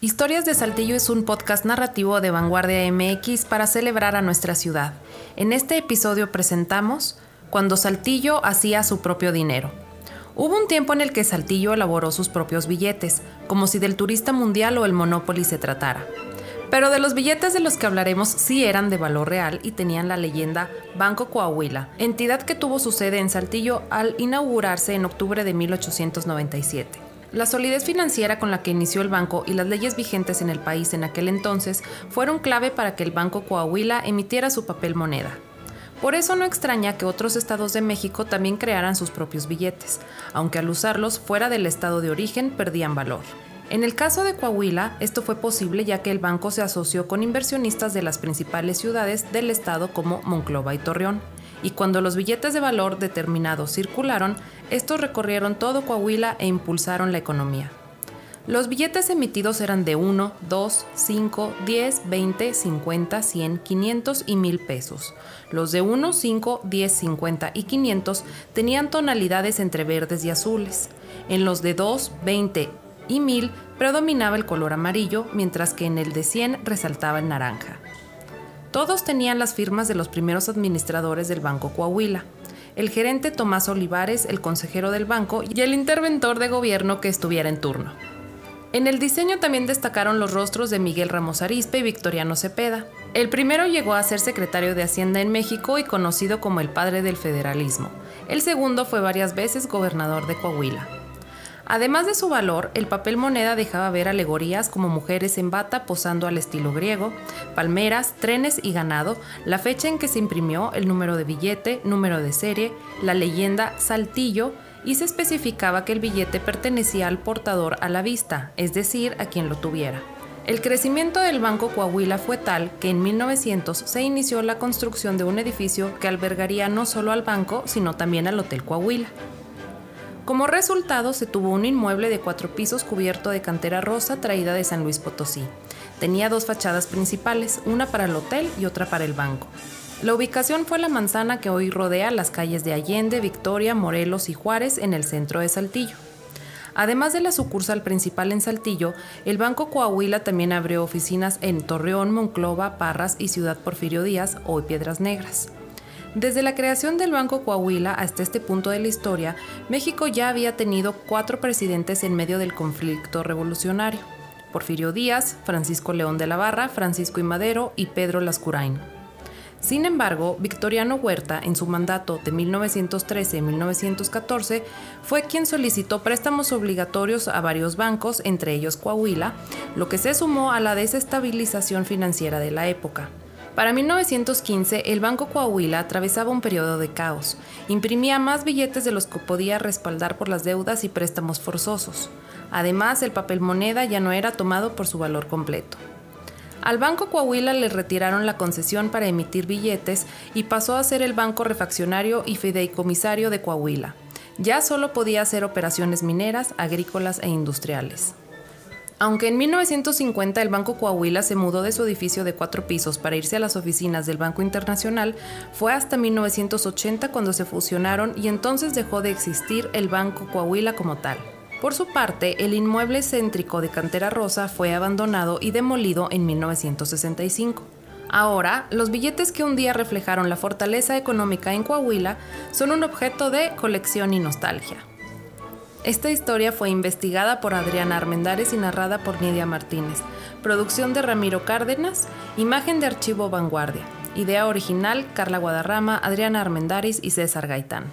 Historias de Saltillo es un podcast narrativo de Vanguardia MX para celebrar a nuestra ciudad. En este episodio presentamos Cuando Saltillo hacía su propio dinero. Hubo un tiempo en el que Saltillo elaboró sus propios billetes, como si del turista mundial o el Monopoly se tratara. Pero de los billetes de los que hablaremos sí eran de valor real y tenían la leyenda Banco Coahuila, entidad que tuvo su sede en Saltillo al inaugurarse en octubre de 1897. La solidez financiera con la que inició el banco y las leyes vigentes en el país en aquel entonces fueron clave para que el Banco Coahuila emitiera su papel moneda. Por eso no extraña que otros estados de México también crearan sus propios billetes, aunque al usarlos fuera del estado de origen perdían valor. En el caso de Coahuila, esto fue posible ya que el banco se asoció con inversionistas de las principales ciudades del estado como Monclova y Torreón y cuando los billetes de valor determinados circularon, estos recorrieron todo Coahuila e impulsaron la economía. Los billetes emitidos eran de 1, 2, 5, 10, 20, 50, 100, 500 y 1000 pesos. Los de 1, 5, 10, 50 y 500 tenían tonalidades entre verdes y azules. En los de 2, 20 y 1000 predominaba el color amarillo, mientras que en el de 100 resaltaba el naranja. Todos tenían las firmas de los primeros administradores del Banco Coahuila, el gerente Tomás Olivares, el consejero del banco y el interventor de gobierno que estuviera en turno. En el diseño también destacaron los rostros de Miguel Ramos Arispe y Victoriano Cepeda. El primero llegó a ser secretario de Hacienda en México y conocido como el padre del federalismo. El segundo fue varias veces gobernador de Coahuila. Además de su valor, el papel moneda dejaba ver alegorías como mujeres en bata posando al estilo griego, palmeras, trenes y ganado, la fecha en que se imprimió, el número de billete, número de serie, la leyenda Saltillo y se especificaba que el billete pertenecía al portador a la vista, es decir, a quien lo tuviera. El crecimiento del Banco Coahuila fue tal que en 1900 se inició la construcción de un edificio que albergaría no solo al banco, sino también al Hotel Coahuila. Como resultado, se tuvo un inmueble de cuatro pisos cubierto de cantera rosa traída de San Luis Potosí. Tenía dos fachadas principales, una para el hotel y otra para el banco. La ubicación fue la manzana que hoy rodea las calles de Allende, Victoria, Morelos y Juárez en el centro de Saltillo. Además de la sucursal principal en Saltillo, el Banco Coahuila también abrió oficinas en Torreón, Monclova, Parras y Ciudad Porfirio Díaz, hoy Piedras Negras. Desde la creación del Banco Coahuila hasta este punto de la historia, México ya había tenido cuatro presidentes en medio del conflicto revolucionario. Porfirio Díaz, Francisco León de la Barra, Francisco I. Madero y Pedro Lascurain. Sin embargo, Victoriano Huerta, en su mandato de 1913-1914, fue quien solicitó préstamos obligatorios a varios bancos, entre ellos Coahuila, lo que se sumó a la desestabilización financiera de la época. Para 1915, el Banco Coahuila atravesaba un periodo de caos. Imprimía más billetes de los que podía respaldar por las deudas y préstamos forzosos. Además, el papel moneda ya no era tomado por su valor completo. Al Banco Coahuila le retiraron la concesión para emitir billetes y pasó a ser el banco refaccionario y fideicomisario de Coahuila. Ya solo podía hacer operaciones mineras, agrícolas e industriales. Aunque en 1950 el Banco Coahuila se mudó de su edificio de cuatro pisos para irse a las oficinas del Banco Internacional, fue hasta 1980 cuando se fusionaron y entonces dejó de existir el Banco Coahuila como tal. Por su parte, el inmueble céntrico de Cantera Rosa fue abandonado y demolido en 1965. Ahora, los billetes que un día reflejaron la fortaleza económica en Coahuila son un objeto de colección y nostalgia. Esta historia fue investigada por Adriana Armendares y narrada por Nidia Martínez. Producción de Ramiro Cárdenas, imagen de archivo Vanguardia. Idea original Carla Guadarrama, Adriana Armendaris y César Gaitán.